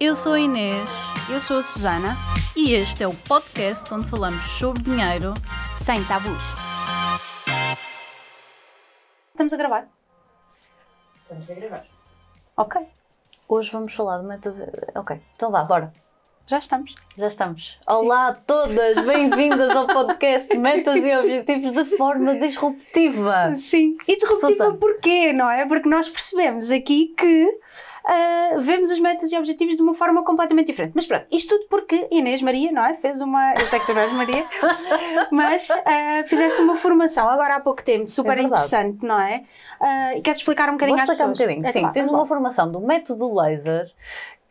Eu sou a Inês Eu sou a Susana, e este é o podcast onde falamos sobre dinheiro. sem tabus. Estamos a gravar? Estamos a gravar. Ok, Hoje vamos falar de metas. Ok, então vá, bora. Já estamos. Já estamos. Olá a todas, bem-vindas ao podcast Metas e Objetivos de forma disruptiva. Sim. E disruptiva porquê, não é? Porque nós percebemos aqui que ah, vemos as metas e objetivos de uma forma completamente diferente. Mas pronto, isto tudo porque Inês Maria, não é? Fez uma. Eu sei que tu não és Maria, mas ah, fizeste uma formação agora há pouco tempo, super É interessante, não é? Ah, e queres explicar um Vou bocadinho às explicar um pessoas? bocadinho. Então Sim, vá, fiz uma lá. formação do método laser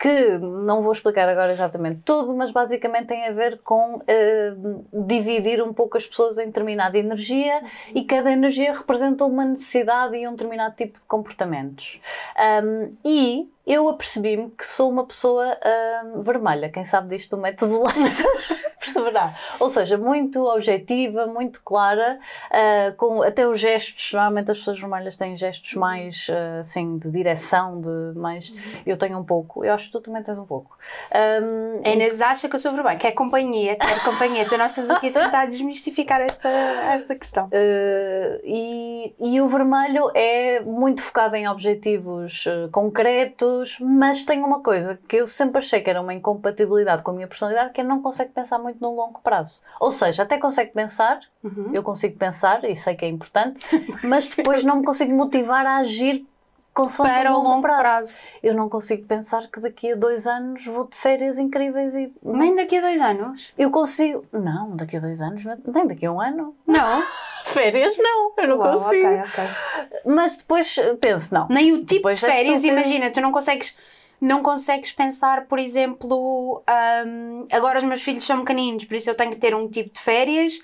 que não vou explicar agora exatamente tudo, mas basicamente tem a ver com eh, dividir um pouco as pessoas em determinada energia e cada energia representa uma necessidade e um determinado tipo de comportamentos. Ahm, e eu apercebi-me que sou uma pessoa ahm, vermelha, quem sabe disto do método laser Ou seja, muito objetiva, muito clara, ah, com até os gestos, normalmente as pessoas vermelhas têm gestos mais ah, assim de direção, de mais. Eu tenho um pouco, eu acho que tu também tens um pouco. Ahm, A Inês acha que eu sou vermelha, quer companhia, quer companhia. Então nós estamos aqui a tentar desmistificar esta, esta questão. Uh, e, e o vermelho é muito focado em objetivos uh, concretos, mas tem uma coisa que eu sempre achei que era uma incompatibilidade com a minha personalidade, que é não consegue pensar muito no longo prazo. Ou seja, até consegue pensar, Uhum. eu consigo pensar e sei que é importante, mas depois não me consigo motivar a agir consoante Para o longo, longo prazo. prazo. Eu não consigo pensar que daqui a dois anos vou de férias incríveis e Nem daqui a dois anos? eu consigo. Não, daqui a dois anos, nem daqui a um ano. Não. Férias não, eu não Uau, consigo. ok, ok. Mas depois penso, não. Nem o tipo de férias, tu imagina, tu não consegues, não consegues pensar, por exemplo, hum, agora os meus filhos são pequeninos, por isso eu tenho que ter um tipo de férias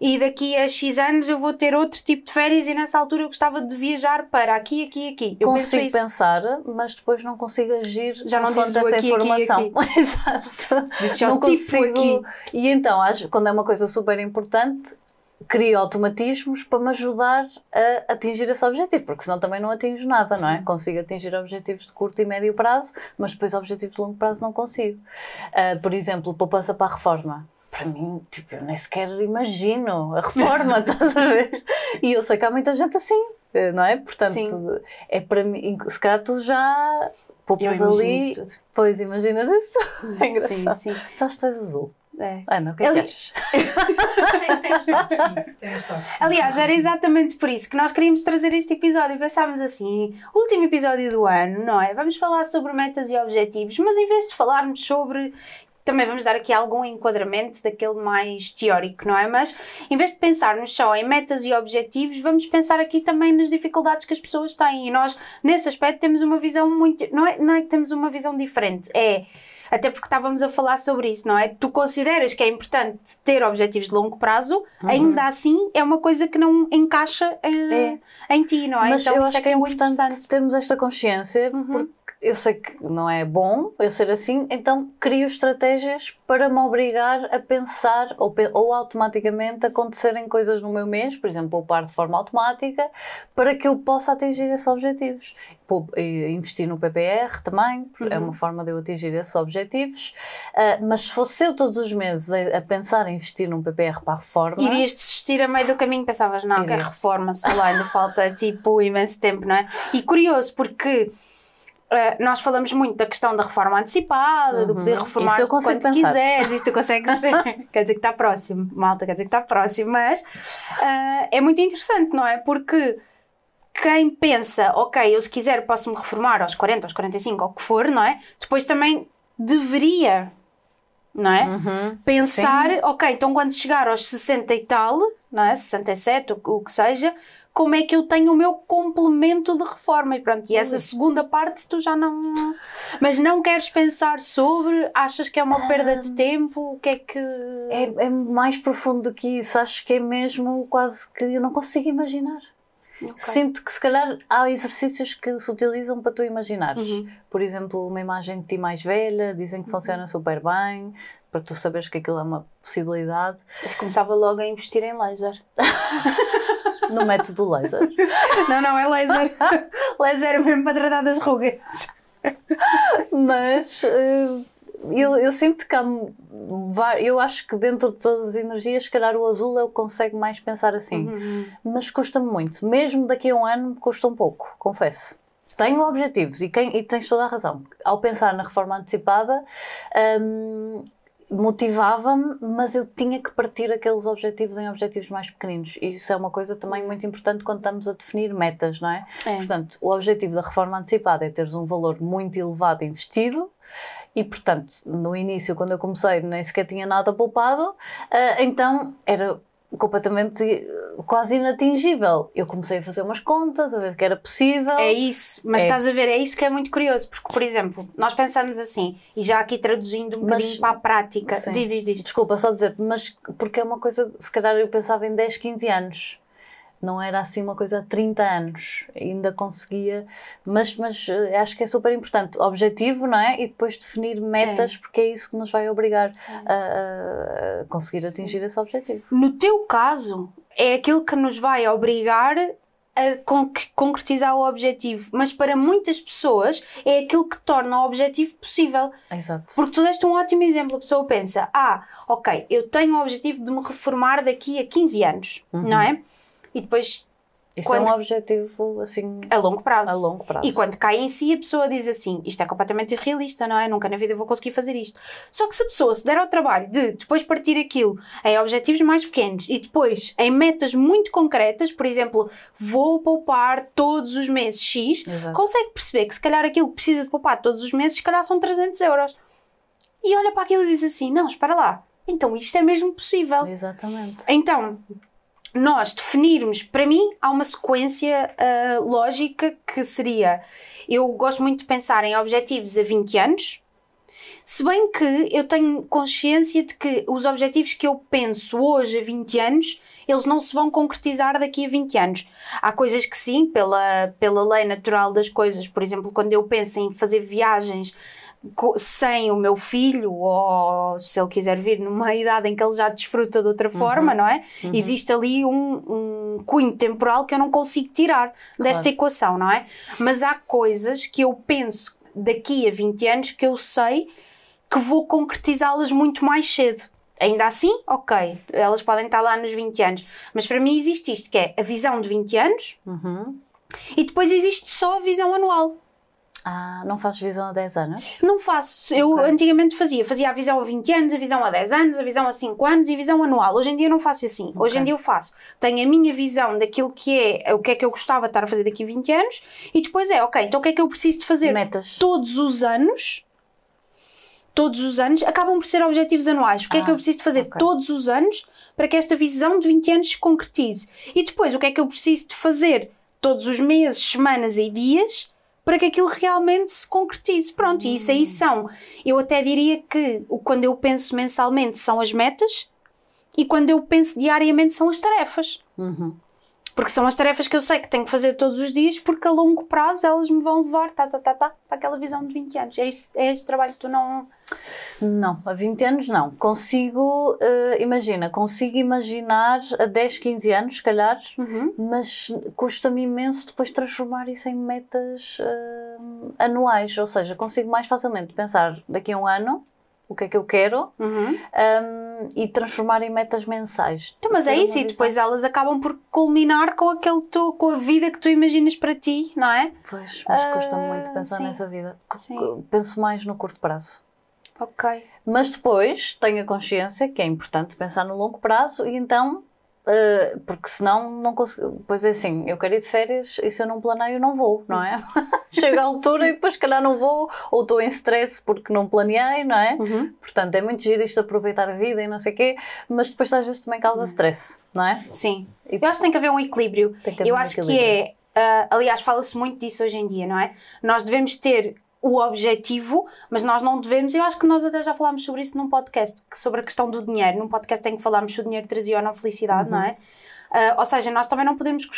e daqui a X anos eu vou ter outro tipo de férias e nessa altura eu gostava de viajar para aqui, aqui, aqui. Eu consigo penso pensar, mas depois não consigo agir Já não dizes essa aqui, aqui, informação. Exato. Dizes não tipo consigo. aqui. E então, acho, quando é uma coisa super importante, crio automatismos para me ajudar a atingir esse objetivo, porque senão também não atinjo nada, não é? Consigo atingir objetivos de curto e médio prazo, mas depois objetivos de longo prazo não consigo. Ah, por exemplo, poupança para a reforma. Para mim, tipo, eu nem sequer imagino a reforma, estás a ver? E eu sei que há muita gente assim, eh, não é? Portanto, Sim. é para mim, se calhar tu já poupas ali. isso tudo. Pois, imaginas isso? É engraçado. Sim, sim. Tu és azul? É. Ana, o que é que Ali- achas? Tem, tem os toques, sim. Aliás, era exatamente por isso que nós queríamos trazer este episódio. Pensávamos assim, último episódio do ano, não é? Vamos falar sobre metas e objetivos, mas em vez de falarmos sobre. Também vamos dar aqui algum enquadramento daquele mais teórico, não é? Mas em vez de pensarmos só em metas e objetivos, vamos pensar aqui também nas dificuldades que as pessoas têm. E nós, nesse aspecto, temos uma visão muito. Não é, não é que temos uma visão diferente, é. Até porque estávamos a falar sobre isso, não é? Tu consideras que é importante ter objetivos de longo prazo, Uhum. ainda assim é uma coisa que não encaixa eh, em ti, não é? Mas então eu acho é que é muito importante interessante. termos esta consciência, Uhum. porque eu sei que não é bom eu ser assim, então crio estratégias para me obrigar a pensar ou, ou automaticamente acontecerem coisas no meu mês, por exemplo, poupar de forma automática, para que eu possa atingir esses objetivos. Investir no PPR também, é Uhum. uma forma de eu atingir esses objetivos. Ah, mas se fosse eu todos os meses a, a pensar em investir num PPR para a reforma. Irias desistir a meio do caminho, pensavas, não, Iria. quero reforma, sei lá, ainda falta tipo imenso tempo, não é? E curioso, porque eh, nós falamos muito da questão da reforma antecipada, do Uhum. poder reformar Isso eu quando pensar. quiseres, isso tu consegues, quer dizer que está próximo, malta, quer dizer que está próximo, mas eh, é muito interessante, não é? Porque quem pensa, ok, eu se quiser posso-me reformar aos 40, aos 45, ou o que for, não é? Depois também deveria, não é? Uhum. pensar, ok, então quando chegar aos 60 e tal, não é? 67, o, o que seja, como é que eu tenho o meu complemento de reforma? E pronto, e essa segunda parte tu já não. Mas não queres pensar sobre, achas que é uma perda de tempo? O que é que. É, é mais profundo do que isso. Acho que é mesmo quase que eu não consigo imaginar. Ok. Sinto que se calhar há exercícios que se utilizam para tu imaginares. Uhum. Por exemplo, uma imagem de ti mais velha, dizem que funciona super bem, para tu saberes que aquilo é uma possibilidade. Eu começava logo a investir em laser. No método laser. Não, não, é laser. laser mesmo para tratar das rugas. Mas eh, eu, eu sinto que há. Eu acho que dentro de todas as energias, se calhar o azul eu consigo mais pensar assim. Uhum. Mas custa-me muito. Mesmo daqui a um ano, custa um pouco, confesso. Tenho objetivos e, quem, e tens toda a razão. Ao pensar na reforma antecipada, hum, motivava-me, mas eu tinha que partir aqueles objetivos em objetivos mais pequeninos. E isso é uma coisa também muito importante quando estamos a definir metas, não é? É. Portanto, o objetivo da reforma antecipada é teres um valor muito elevado investido. E, portanto, no início, quando eu comecei, nem sequer tinha nada poupado, ah, então era completamente eh, quase inatingível. Eu comecei a fazer umas contas, a ver que era possível. É isso, mas É. estás a ver, é isso que é muito curioso, porque, por exemplo, nós pensamos assim, e já aqui traduzindo um Mas- bocadinho para a prática, Sim. diz, diz, diz. Desculpa, só dizer, mas porque é uma coisa, se calhar eu pensava em 10, 15 anos. Não era assim uma coisa de 30 anos. Ainda conseguia. Mas, mas eh, acho que é super importante. Objetivo, não é? E depois definir metas, porque é isso que nos vai obrigar a, a conseguir atingir esse objetivo. No teu caso, é aquilo que nos vai obrigar a con- concretizar o objetivo, mas para muitas pessoas é aquilo que torna o objetivo possível. Exato. Porque tu deste um ótimo exemplo. A pessoa pensa: ah, ok, eu tenho o objetivo de me reformar daqui a 15 anos, não é? E depois Isso Quando- é um objetivo, assim, a longo prazo. a longo prazo. E quando cai em si, a pessoa diz assim: isto é completamente irrealista, não é? Nunca na vida vou conseguir fazer isto. Só que se a pessoa se der ao trabalho de depois partir aquilo em objetivos mais pequenos e depois em metas muito concretas, por exemplo, vou poupar todos os meses X, Exato. consegue perceber que se calhar aquilo que precisa de poupar todos os meses, se calhar são 300 euros. E olha para aquilo e diz assim: não, espera lá, então isto é mesmo possível. Exatamente. Então, nós definirmos, para mim, há uma sequência ah, lógica que seria: eu gosto muito de pensar em objetivos a 20 anos, se bem que eu tenho consciência de que os objetivos que eu penso hoje a 20 anos, eles não se vão concretizar daqui a 20 anos. Há coisas que sim, pela, pela lei natural das coisas, por exemplo, quando eu penso em fazer viagens sem o meu filho, ou se ele quiser vir numa idade em que ele já desfruta de outra forma, não é? Existe ali um, um cunho temporal que eu não consigo tirar desta Claro. equação, não é? Mas há coisas que eu penso daqui a 20 anos que eu sei que vou concretizá-las muito mais cedo. Ainda assim, ok, elas podem estar lá nos 20 anos, mas para mim existe isto, que é a visão de 20 anos Uhum. e depois existe só a visão anual. Ah, não fazes visão a 10 anos? Não faço. Eu antigamente fazia. Fazia a visão a 20 anos, a visão a 10 anos, a visão a 5 anos e a visão anual. Hoje em dia não faço assim. Hoje em dia eu faço. Tenho a minha visão daquilo que é, o que é que eu gostava de estar a fazer daqui a 20 anos e depois é, ok, então o que é que eu preciso de fazer Metas. todos os anos? Todos os anos acabam por ser objetivos anuais. O que é que Ah, eu preciso de fazer ok. todos os anos para que esta visão de 20 anos se concretize? E depois, o que é que eu preciso de fazer todos os meses, semanas e dias para que aquilo realmente se concretize? Pronto, e isso Hum. aí são. Eu até diria que quando eu penso mensalmente são as metas e quando eu penso diariamente são as tarefas. Uhum. Porque são as tarefas que eu sei que tenho que fazer todos os dias, porque a longo prazo elas me vão levar tá, tá, tá, tá, para aquela visão de 20 anos. É este, é este trabalho que tu não. Não, a 20 anos não. Consigo, eh, imagina, consigo imaginar a 10, 15 anos, se calhar, Uhum. mas custa-me imenso depois transformar isso em metas eh, anuais. Ou seja, consigo mais facilmente pensar daqui a um ano o que é que eu quero Uhum. ehm, e transformar em metas mensais. Então, mas é isso, e depois elas acabam por culminar com, aquele tu, com a vida que tu imaginas para ti, não é? Pois, mas custa-me muito Ah, pensar sim. nessa vida. Sim. Penso mais no curto prazo. Ok. Mas depois tenho a consciência que é importante pensar no longo prazo e então, eh, porque senão não consigo. Pois é assim, eu quero ir de férias e se eu não planeio, não vou, não é? Chega a altura e depois, se calhar, não vou, ou estou em stress porque não planeei, não é? Uhum. Portanto, é muito giro isto de aproveitar a vida e não sei o quê, mas depois às vezes também causa stress, não é? Sim. Eu acho que tem que haver um equilíbrio. Tem que haver Eu um acho que equilíbrio. é. ah, aliás, fala-se muito disso hoje em dia, não é? Nós devemos ter o objetivo, mas nós não devemos. Eu acho que nós até já falámos sobre isso num podcast, sobre a questão do dinheiro. Num podcast em que falámos se o dinheiro trazia ou não felicidade, não é? Ah, ou seja, nós também não podemos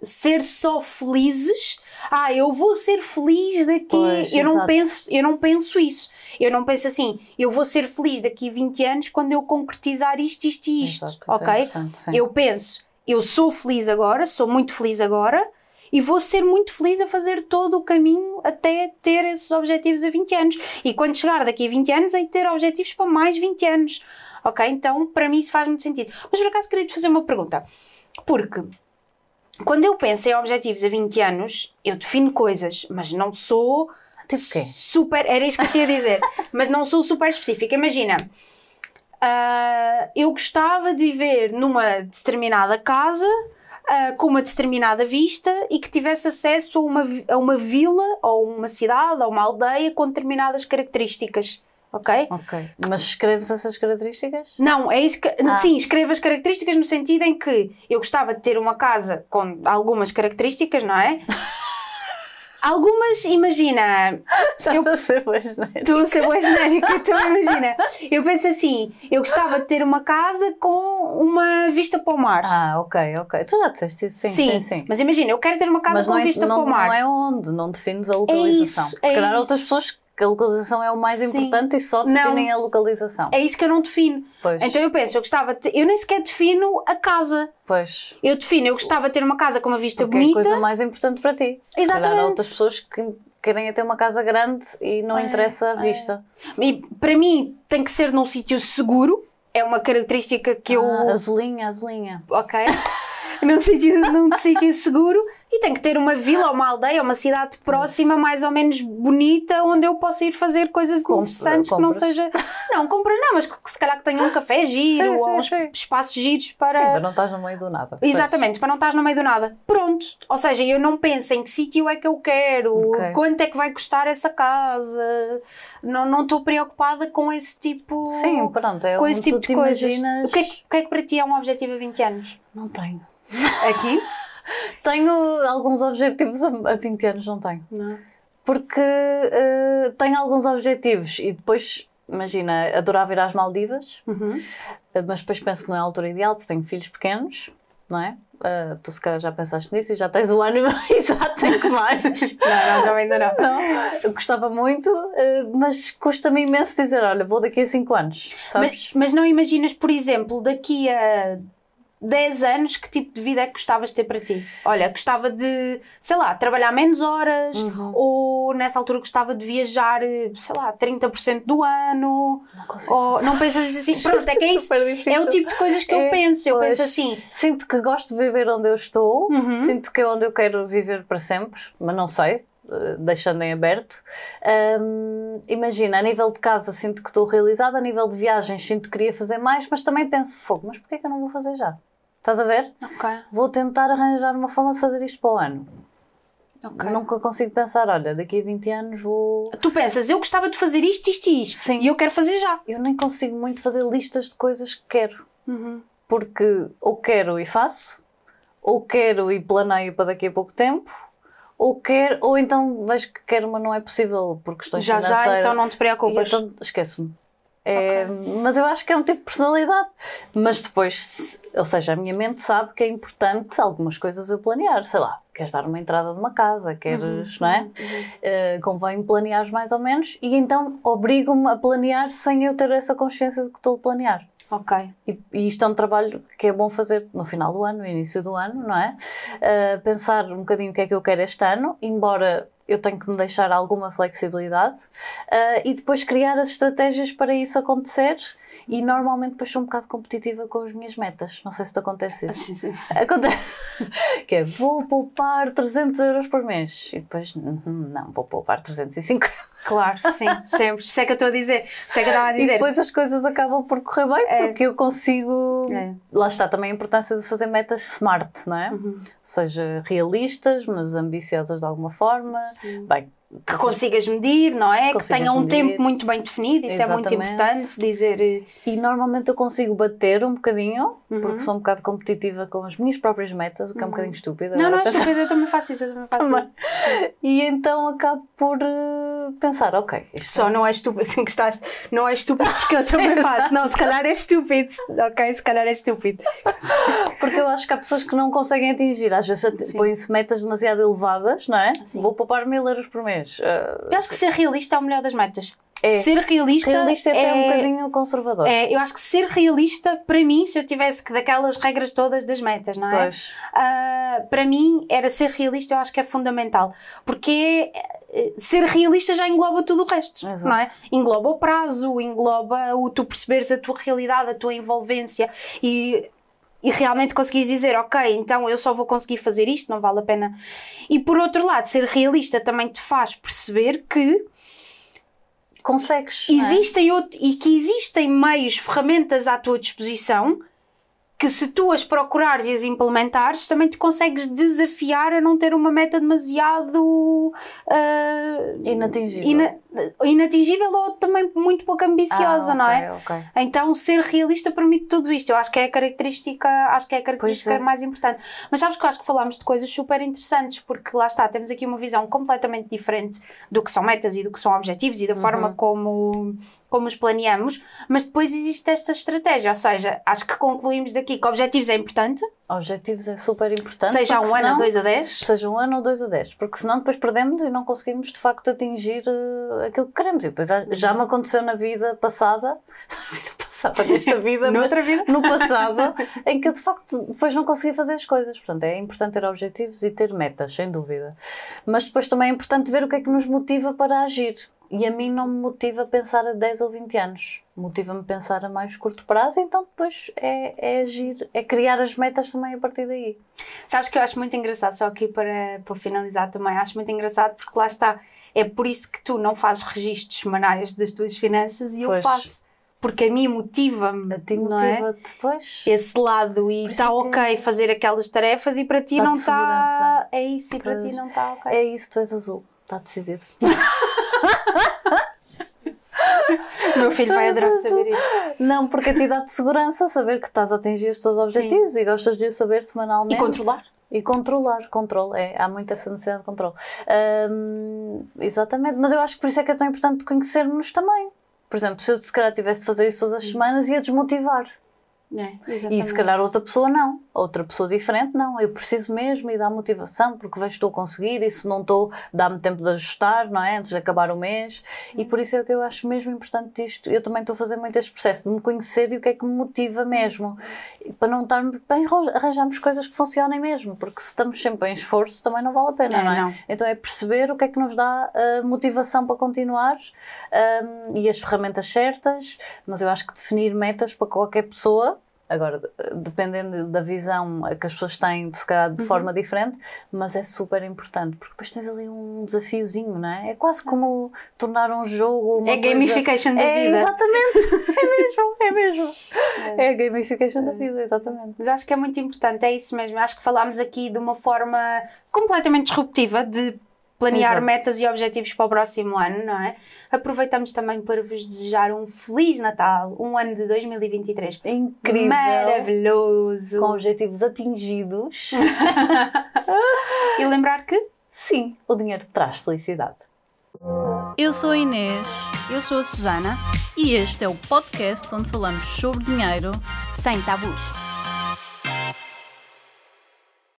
ser só felizes. Ah, eu vou ser feliz daqui. Pois, eu não penso, eu não penso isso. Eu não penso assim, eu vou ser feliz daqui a 20 anos quando eu concretizar isto, isto e isto, Exato, é ok? eu penso, eu sou feliz agora, sou muito feliz agora, e vou ser muito feliz a fazer todo o caminho até ter esses objetivos a 20 anos. E quando chegar daqui a 20 anos, de ter objetivos para mais 20 anos. Ok? Então, para mim, isso faz muito sentido. Mas por acaso queria te fazer uma pergunta. Porque quando eu penso em objetivos a 20 anos, eu defino coisas, mas não sou Tipo o quê? super. Era isso que eu tinha a dizer, mas não sou super específica. Imagina, ah, eu gostava de viver numa determinada casa. Ah, com uma determinada vista e que tivesse acesso a uma, a uma vila ou uma cidade ou uma aldeia com determinadas características, ok? Ok. Mas escreves essas características? Não, é isso que. Ah. Sim, escrevo as características no sentido em que eu gostava de ter uma casa com algumas características, não é? Algumas, imagina, Eu não sei, pois não é? Estou a ser boa genérica, então imagina. Eu penso assim, eu gostava de ter uma casa com uma vista para o mar. Ah, ok, ok. Tu já disseste isso, sim. sim, Sim, sim. mas imagina, eu quero ter uma casa Mas com é, vista não, para o mar. não é onde, não defines a localização. isso, Se é calhar isso. outras pessoas que a localização é o mais Sim. importante e só Não. definem a localização. É isso que eu não defino. Pois, Então eu penso, eu gostava de eu nem sequer defino a casa. pois. Eu defino, eu gostava de ter uma casa com uma vista Porque é a bonita. coisa mais importante para ti. Calhar Exatamente. há outras pessoas que querem é ter uma casa grande e não É, interessa a é. vista. E para mim tem que ser num sítio seguro. É uma característica que eu. Ah, azulinha, azulinha. ok? num sítio, num sítio seguro e tem que ter uma vila, uma aldeia, uma cidade próxima, mais ou menos bonita, onde eu possa ir fazer coisas Compra- interessantes que não seja. Não, compras não, mas que, que se calhar que tenha um café giro Sim, sim, ou uns sim. espaços giros Sim, para. para não estás no meio do nada. Pois. Exatamente, para não estás no meio do nada. Pronto. Ou seja, eu não penso em que sítio é que eu quero, Ok. quanto é que vai custar essa casa. Não não estou preocupada com esse tipo. Sim, pronto, é com esse tipo de coisas. imaginas. O, que é, que- o que é que para ti é um objetivo a 20 anos? Não tenho. A 15? Tenho alguns objetivos a a 20 anos, não tenho. Não. Porque eh, tenho alguns objetivos e depois, imagina, adorava ir às Maldivas, Uhum. eh, mas depois penso que não é a altura ideal porque tenho filhos pequenos, não é? Eh, tu se calhar já pensaste nisso e já tens o ano exato em que vais. Não, não, ainda não. Não, eu gostava muito, eh, mas custa-me imenso dizer, olha, vou daqui a 5 anos, sabes? Mas, mas não imaginas, por exemplo, daqui a 10 anos, que tipo de vida é que gostavas de ter para ti? Olha, gostava de, sei lá, trabalhar menos horas, Uhum. ou nessa altura gostava de viajar, sei lá, 30% do ano, Não ou não pensas assim, pronto, é que é isso. É o tipo de coisas que eu É, penso. Eu pois. penso assim, Sinto que gosto de viver onde eu estou, Uhum. sinto que é onde eu quero viver para sempre, mas não sei, eh, deixando em aberto. Ahm, imagina, a nível de casa sinto que estou realizada, a nível de viagens sinto que queria fazer mais, mas também penso, fogo, mas porquê que eu não vou fazer já? Estás a ver? Vou tentar arranjar uma forma de fazer isto para o ano. ok. Nunca consigo pensar, olha, daqui a 20 anos vou. Tu pensas, eu gostava de fazer isto, isto e isto, Sim. e eu quero fazer já. Eu nem consigo muito fazer listas de coisas que quero. Uhum. porque ou quero e faço, ou quero e planeio para daqui a pouco tempo, ou quero, ou então vejo que quero, mas não é possível por questões Já, já, financeiras. então não te E preocupas. então esqueço-me. É, Mas eu acho que é um tipo de personalidade. Mas depois, ou seja, a minha mente sabe que é importante algumas coisas eu planear. Sei lá, queres dar uma entrada de uma casa, queres, não é? Eh, convém planear mais ou menos e então obrigo-me a planear sem eu ter essa consciência de que estou a planear. Ok. E, e isto é um trabalho que é bom fazer no final do ano, no início do ano, não é? Uh, pensar um bocadinho o que é que eu quero este ano, embora eu tenha que me deixar alguma flexibilidade, uh, e depois criar as estratégias para isso acontecer. E normalmente depois sou um bocado competitiva com as minhas metas. Não sei se te acontece isso. Acontece. Que é, vou poupar 300 euros por mês. E depois, "Uhum, não, vou poupar 350. Claro, sim, sempre. Isso é que eu estou a dizer. Isso é que eu estava a E dizer. depois as coisas acabam por correr bem, É. porque eu consigo. É. Lá está também a importância de fazer metas smart, não é? Uhum. Ou seja, realistas, mas ambiciosas de alguma forma. Sim. Bem, que consigas medir, não é? que tenha um medir. tempo muito bem definido, isso é muito Exatamente. importante dizer. eh, e normalmente eu consigo bater um bocadinho, Uhum. porque sou um bocado competitiva com as minhas próprias metas, o que é um bocadinho estúpido. Não, não, é estúpido, eu também faço isso, eu também faço Também. isso. E então acabo por eh, pensar, ok, Só não é estúpido, gostaste? Não é estúpido porque eu também faço. Não, se calhar é estúpido. Ok, se calhar é estúpido. Porque eu acho que há pessoas que não conseguem atingir. Às vezes põem-se metas demasiado elevadas, não é? Sim. Vou poupar mil euros por mês. Ah, Eu acho que ser realista é o melhor das metas. É. ser realista, Realista é até é, um bocadinho conservador. é, eu acho que ser realista, para mim, se eu tivesse que daquelas regras todas das metas, não é? Pois. Ah, para mim, era ser realista, eu acho que é fundamental. Porque eh, ser realista já engloba tudo o resto, Exato. não é? Engloba o prazo, engloba o tu perceberes a tua realidade, a tua envolvência e, e realmente conseguires dizer, ok, então eu só vou conseguir fazer isto, não vale a pena. E por outro lado, ser realista também te faz perceber que Consegues. é? existem out- e que existem meios, ferramentas à tua disposição que se tu as procurares e as implementares, também te consegues desafiar a não ter uma meta demasiado ah, Inatingível. ina- inatingível ou também muito pouco ambiciosa, Ah, não ok, é? ok. Então, ser realista permite tudo isto. Eu acho que é a característica, acho que é a característica é. mais importante. Mas sabes que eu acho que falámos de coisas super interessantes, porque lá está, temos aqui uma visão completamente diferente do que são metas e do que são objetivos e da Uhum. forma como, como os planeamos, mas depois existe esta estratégia, ou seja, acho que concluímos daqui que objetivos é importante, Objetivos é super importante. seja um ano, senão- dois a dez. Seja um ano ou dois a dez, porque senão depois perdemos e não conseguimos de facto atingir eh, aquilo que queremos. E depois já- me aconteceu na vida passada, na vida passada, nesta vida, Noutra vida. no passado, em que eu de facto depois não consegui fazer as coisas. Portanto, é importante ter objetivos e ter metas, sem dúvida. Mas depois também é importante ver o que é que nos motiva para agir. E a mim não me motiva pensar a 10 ou 20 anos. Motiva-me pensar a mais curto prazo, então depois é, é agir, é criar as metas também a partir daí. Sabes que eu acho muito engraçado, só aqui para, para finalizar também, acho muito engraçado porque lá está, é por isso que tu não fazes registros semanais das tuas finanças e eu Pois. faço. Porque a mim motiva-me, A ti não é? motiva depois. Esse lado e está é ok fazer aquelas tarefas e para ti não está. É isso, e para ti não está ok. É isso, tu és azul. Está decidido. Meu filho vai adorar saber isso. Não, porque a ti dá-te segurança saber que estás a atingir os teus objetivos e gostas de o saber semanalmente. E controlar. E controlar, controle. É, há muito essa necessidade de controle. Hum, exatamente, mas eu acho que por isso é que é tão importante conhecermos também. Por exemplo, se eu se calhar tivesse de fazer isso todas as semanas, ia desmotivar. É, E se calhar outra pessoa não. Outra pessoa diferente não. Eu preciso mesmo e dá motivação porque vejo que estou a conseguir e se não estou, dá-me tempo de ajustar, não é? Antes de acabar o mês. E por isso é que eu acho mesmo importante isto. Eu também estou a fazer muito este processo de me conhecer e o que é que me motiva mesmo. E para não estarmos bem, arranjarmos coisas que funcionem mesmo. Porque se estamos sempre em esforço também não vale a pena, É, não é? não. Então é perceber o que é que nos dá uh, motivação para continuar um, e as ferramentas certas, mas eu acho que definir metas para qualquer pessoa, agora de- dependendo da visão que as pessoas têm, se calhar Uhum. de forma diferente, mas é super importante, porque depois tens ali um desafiozinho, não é? É quase como tornar um jogo uma É coisa- gamification da é, vida. Exatamente, é mesmo, é mesmo. É a gamification da vida, exatamente. Mas acho que é muito importante, é isso mesmo. Acho que falámos aqui de uma forma completamente disruptiva de planear Exato. metas e objetivos para o próximo ano, não é? Aproveitamos também para vos desejar um Feliz Natal, um ano de 2023 É incrível. maravilhoso. Com objetivos atingidos. E lembrar que Sim, o dinheiro traz felicidade. Eu sou a Inês eu sou a Susana, e este é o podcast onde falamos sobre dinheiro sem tabus.